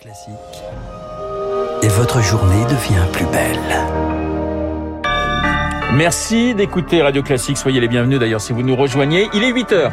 Classique. Et votre journée devient plus belle. Merci d'écouter Radio Classique. Soyez les bienvenus d'ailleurs si vous nous rejoignez. Il est 8 heures.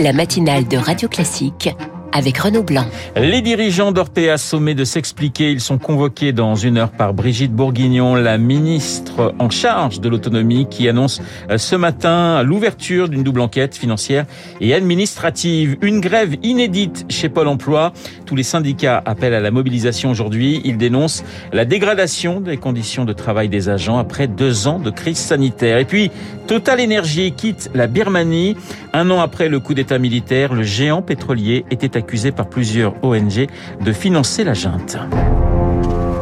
La matinale de Radio Classique avec Renaud Blanc. Les dirigeants d'Orpea sommés de s'expliquer. Ils sont convoqués dans une heure par Brigitte Bourguignon, la ministre en charge de l'autonomie, qui annonce euh, ce matin l'ouverture d'une double enquête financière et administrative. Une grève inédite chez Pôle emploi. Tous les syndicats appellent à la mobilisation aujourd'hui. Ils dénoncent la dégradation des conditions de travail des agents après deux ans de crise sanitaire. Et puis, Total Energy quitte la Birmanie. Un an après le coup d'état militaire, le géant pétrolier était accusé par plusieurs ONG de financer la junte.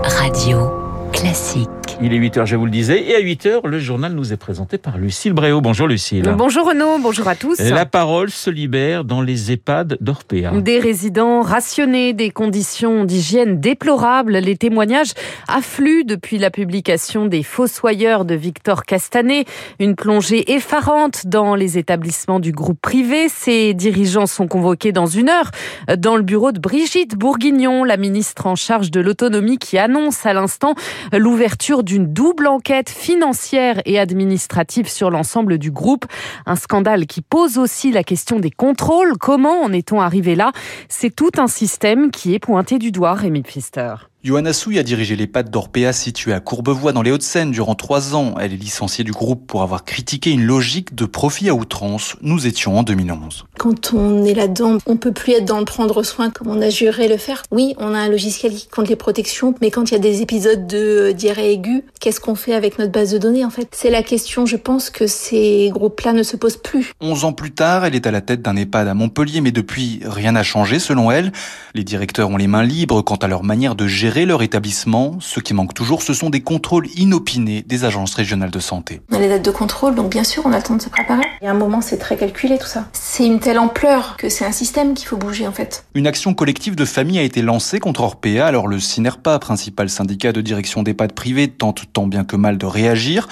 Radio Classique. Il est 8h, je vous le disais. Et à 8h, le journal nous est présenté par Lucille Bréau. Bonjour Lucille. Bonjour Renaud, bonjour à tous. La parole se libère dans les EHPAD d'Orpea. Des résidents rationnés, des conditions d'hygiène déplorables. Les témoignages affluent depuis la publication des Fossoyeurs de Victor Castanet. Une plongée effarante dans les établissements du groupe privé. Ces dirigeants sont convoqués dans une heure dans le bureau de Brigitte Bourguignon, la ministre en charge de l'autonomie qui annonce à l'instant l'ouverture d'une double enquête financière et administrative sur l'ensemble du groupe. Un scandale qui pose aussi la question des contrôles. Comment en est-on arrivé là? C'est tout un système qui est pointé du doigt, Rémi Pfister. Johanna Souy a dirigé les pattes d'Orpea située à Courbevoie dans les Hauts-de-Seine durant trois ans. Elle est licenciée du groupe pour avoir critiqué une logique de profit à outrance. Nous étions en 2011. Quand on est là-dedans, on peut plus être dans le prendre soin comme on a juré le faire. Oui, on a un logiciel qui compte les protections, mais quand il y a des épisodes de diarrhée aiguë, qu'est-ce qu'on fait avec notre base de données en fait? C'est la question, je pense que ces groupes-là ne se posent plus. Onze ans plus tard, elle est à la tête d'un EHPAD à Montpellier, mais depuis, rien n'a changé selon elle. Les directeurs ont les mains libres quant à leur manière de gérer leur établissement. Ce qui manque toujours, ce sont des contrôles inopinés des agences régionales de santé. On a les dates de contrôle, donc bien sûr, on a le temps de se préparer. Il y a un moment, c'est très calculé tout ça. C'est une telle ampleur que c'est un système qu'il faut bouger en fait. Une action collective de famille a été lancée contre Orpea, alors le CINERPA, principal syndicat de direction d'EHPAD privés, tente tant bien que mal de réagir.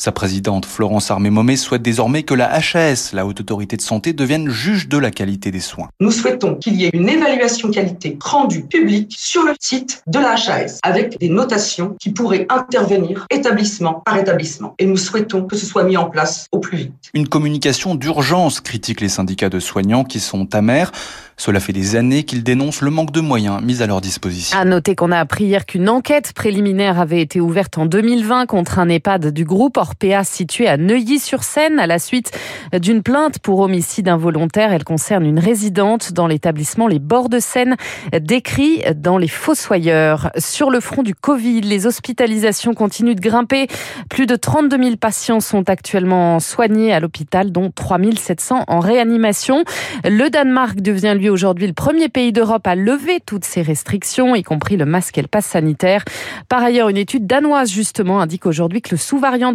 Sa présidente Florence Armé-Momé souhaite désormais que la HAS, la Haute Autorité de Santé, devienne juge de la qualité des soins. Nous souhaitons qu'il y ait une évaluation qualité rendue publique sur le site de la HAS avec des notations qui pourraient intervenir établissement par établissement. Et nous souhaitons que ce soit mis en place au plus vite. Une communication d'urgence, critiquent les syndicats de soignants qui sont amers. Cela fait des années qu'ils dénoncent le manque de moyens mis à leur disposition. À noter qu'on a appris hier qu'une enquête préliminaire avait été ouverte en 2020 contre un EHPAD du groupe Orpea situé à Neuilly-sur-Seine à la suite d'une plainte pour homicide involontaire. Elle concerne une résidente dans l'établissement Les Bords de Seine, décrit dans Les Fossoyeurs. Sur le front du Covid, les hospitalisations continuent de grimper. Plus de 32 000 patients sont actuellement soignés à l'hôpital, dont 3 700 en réanimation. Le Danemark devient lui aujourd'hui le premier pays d'Europe à lever toutes ces restrictions, y compris le masque et le pass sanitaire. Par ailleurs, une étude danoise justement indique aujourd'hui que le sous-variant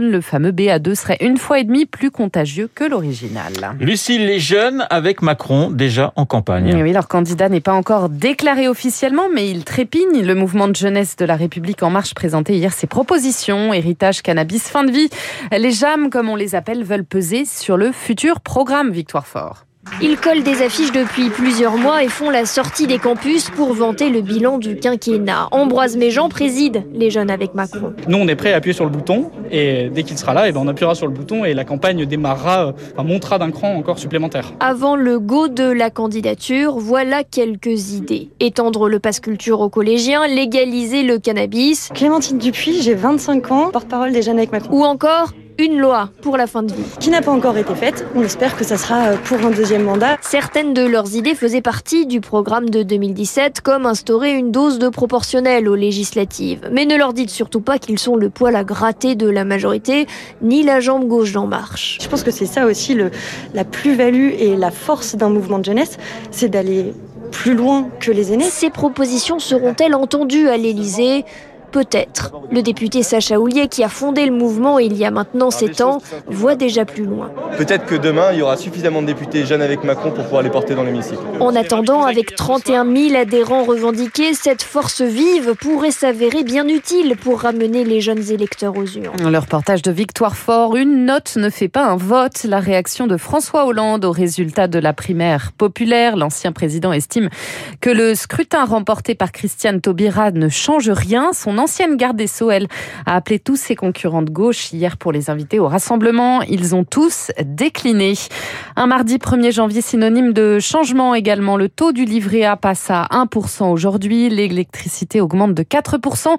le fameux BA2, serait une fois et demie plus contagieux que l'original. Lucille, les jeunes avec Macron déjà en campagne. Oui, leur candidat n'est pas encore déclaré officiellement, mais il trépigne. Le mouvement de jeunesse de la République En Marche présentait hier ses propositions, héritage, cannabis, fin de vie. Les JAM, comme on les appelle, veulent peser sur le futur programme Victoire Fort. Ils collent des affiches depuis plusieurs mois et font la sortie des campus pour vanter le bilan du quinquennat. Ambroise Méjean préside les jeunes avec Macron. Nous, on est prêt à appuyer sur le bouton et dès qu'il sera là, et ben on appuiera sur le bouton et la campagne démarrera, enfin, montera d'un cran encore supplémentaire. Avant le go de la candidature, voilà quelques idées. Étendre le passe culture aux collégiens, légaliser le cannabis. Clémentine Dupuis, j'ai 25 ans, porte-parole des jeunes avec Macron. Ou encore une loi pour la fin de vie. Qui n'a pas encore été faite. On espère que ça sera pour un deuxième mandat. Certaines de leurs idées faisaient partie du programme de 2017, comme instaurer une dose de proportionnelle aux législatives. Mais ne leur dites surtout pas qu'ils sont le poil à gratter de la majorité, ni la jambe gauche d'En Marche. Je pense que c'est ça aussi le, la plus-value et la force d'un mouvement de jeunesse, c'est d'aller plus loin que les aînés. Ces propositions seront-elles entendues à l'Élysée? Peut-être. Le député Sacha Houlier, qui a fondé le mouvement il y a maintenant 7 ans, voit déjà plus loin. Peut-être que demain, il y aura suffisamment de députés jeunes avec Macron pour pouvoir les porter dans l'hémicycle. En attendant, avec 31 000 adhérents revendiqués, cette force vive pourrait s'avérer bien utile pour ramener les jeunes électeurs aux urnes. Le reportage de Victoire Fort, une note ne fait pas un vote. La réaction de François Hollande au résultat de la primaire populaire. L'ancien président estime que le scrutin remporté par Christiane Taubira ne change rien. Son ancienne garde des Sceaux, elle, a appelé tous ses concurrents de gauche hier pour les inviter au rassemblement. Ils ont tous décliné. Un mardi 1er janvier synonyme de changement également. Le taux du livret A passe à 1% aujourd'hui. L'électricité augmente de 4%,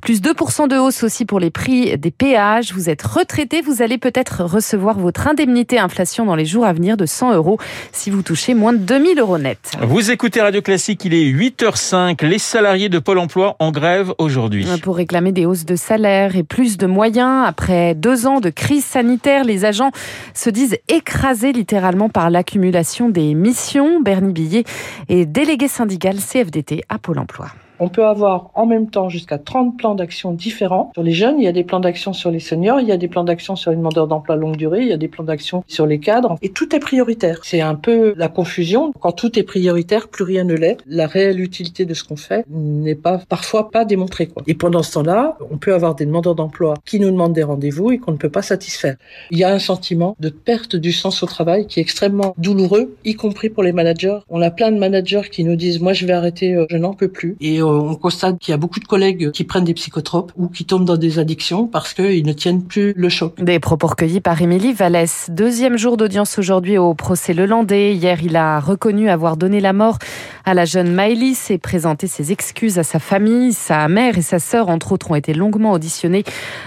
plus 2% de hausse aussi pour les prix des péages. Vous êtes retraité, vous allez peut-être recevoir votre indemnité inflation dans les jours à venir de 100 euros si vous touchez moins de 2000 euros net. Vous écoutez Radio Classique, il est 8h05. Les salariés de Pôle emploi en grève aujourd'hui. Pour réclamer des hausses de salaire et plus de moyens, après deux ans de crise sanitaire, les agents se disent écrasés littéralement par l'accumulation des missions. Bernie Billet est délégué syndical CFDT à Pôle emploi. On peut avoir en même temps jusqu'à 30 plans d'action différents. Sur les jeunes, il y a des plans d'action sur les seniors, il y a des plans d'action sur les demandeurs d'emploi longue durée, il y a des plans d'action sur les cadres. Et tout est prioritaire. C'est un peu la confusion. Quand tout est prioritaire, plus rien ne l'est. La réelle utilité de ce qu'on fait n'est pas parfois pas démontrée. Quoi. Et pendant ce temps-là, on peut avoir des demandeurs d'emploi qui nous demandent des rendez-vous et qu'on ne peut pas satisfaire. Il y a un sentiment de perte du sens au travail qui est extrêmement douloureux, y compris pour les managers. On a plein de managers qui nous disent moi je vais arrêter, euh, je n'en peux plus. Et on constate qu'il y a beaucoup de collègues qui prennent des psychotropes ou qui tombent dans des addictions parce qu'ils ne tiennent plus le choc. Des propos recueillis par Émilie Vallès. Deuxième jour d'audience aujourd'hui au procès Lelandais. Hier, il a reconnu avoir donné la mort à la jeune Maëlys et présenté ses excuses à sa famille. Sa mère et sa sœur, entre autres, ont été longuement auditionnées.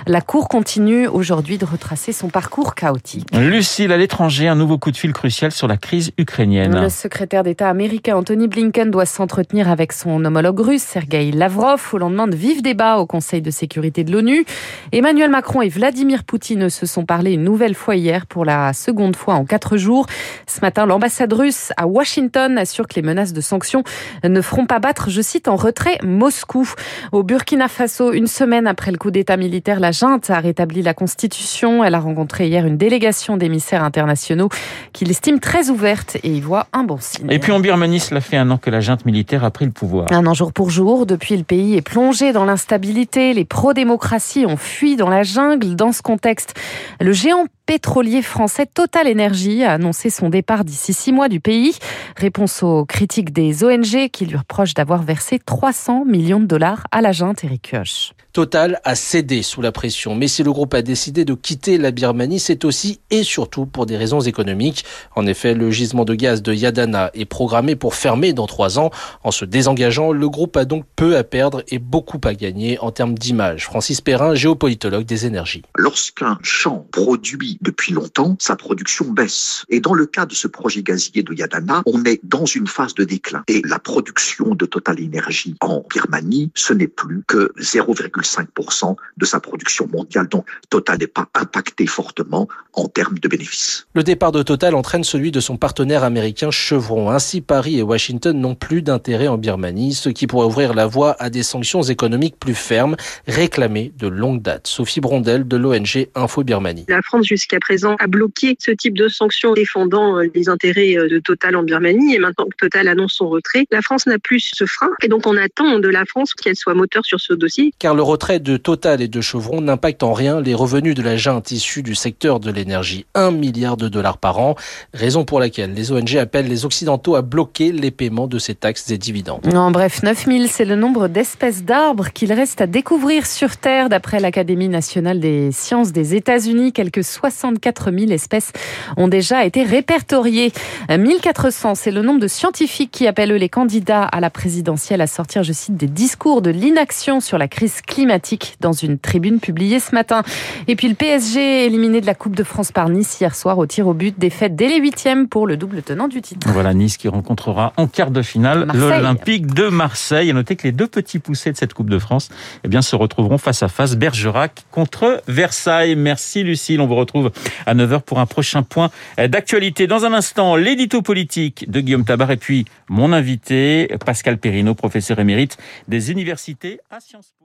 La Cour continue aujourd'hui de retracer son parcours chaotique. Lucille, à l'étranger, un nouveau coup de fil crucial sur la crise ukrainienne. Le secrétaire d'État américain Anthony Blinken doit s'entretenir avec son homologue russe, Sergei Lavrov, au lendemain de vifs débats au Conseil de sécurité de l'ONU. Emmanuel Macron et Vladimir Poutine se sont parlé une nouvelle fois hier pour la seconde fois en quatre jours. Ce matin, l'ambassade russe à Washington assure que les menaces de sanctions ne feront pas battre, je cite, en retrait Moscou. Au Burkina Faso, une semaine après le coup d'État militaire, la junte a rétabli la Constitution. Elle a rencontré hier une délégation d'émissaires internationaux qu'il estime très ouverte et y voit un bon signe. Et puis en Birmanie, cela fait un an que la junte militaire a pris le pouvoir. Un an jour pour jour, depuis le pays est plongé dans l'instabilité. Les pro-démocraties ont fui dans la jungle. Dans ce contexte, le géant pétrolier français Total Energy a annoncé son départ d'ici six mois du pays. Réponse aux critiques des ONG qui lui reprochent d'avoir versé 300 millions de dollars à la junte Eric Kioch. Total a cédé sous la pression, mais si le groupe a décidé de quitter la Birmanie, c'est aussi et surtout pour des raisons économiques. En effet, le gisement de gaz de Yadana est programmé pour fermer dans trois ans. En se désengageant, le groupe a donc peu à perdre et beaucoup à gagner en termes d'image. Francis Perrin, géopolitologue des énergies. Lorsqu'un champ produit depuis longtemps, sa production baisse. Et dans le cas de ce projet gazier de Yadana, on est dans une phase de déclin. Et la production de Total Energy en Birmanie, ce n'est plus que 0,5% de sa production mondiale. Donc Total n'est pas impacté fortement en termes de bénéfices. Le départ de Total entraîne celui de son partenaire américain Chevron. Ainsi, Paris et Washington n'ont plus d'intérêt en Birmanie, ce qui pourrait ouvrir la voie à des sanctions économiques plus fermes, réclamées de longue date. Sophie Brondel de l'ONG Info Birmanie. La France jusqu'à présent a bloqué ce type de sanctions défendant euh, les intérêts euh, de Total en Birmanie et maintenant que Total annonce son retrait, la France n'a plus ce frein et donc on attend de la France qu'elle soit moteur sur ce dossier. Car le retrait de Total et de Chevron n'impacte en rien les revenus de la junte issue du secteur de l'énergie, 1 milliard de dollars par an, raison pour laquelle les ONG appellent les Occidentaux à bloquer les paiements de ces taxes et dividendes. En bref, 9000, c'est le nombre d'espèces d'arbres qu'il reste à découvrir sur Terre d'après l'Académie nationale des sciences des États-Unis. Quelques 64 000 espèces ont déjà été répertoriées. 1400, c'est le nombre de scientifiques qui appellent les candidats à la présidentielle à sortir, je cite, des discours de l'inaction sur la crise climatique dans une tribune publiée ce matin. Et puis le PSG éliminé de la Coupe de France par Nice hier soir au tir au but, défaite dès les huitièmes pour le double tenant du titre. Voilà Nice qui rencontrera en quart de finale l'Olympique de Marseille. À noter que les deux petits poussés de cette Coupe de France eh bien, se retrouveront face à face Bergerac contre Versailles. Merci Lucille, on vous retrouve à 9h pour un prochain point d'actualité. Dans un instant, l'édito politique de Guillaume Tabar et puis mon invité, Pascal Perrino, professeur émérite des universités à Sciences Po.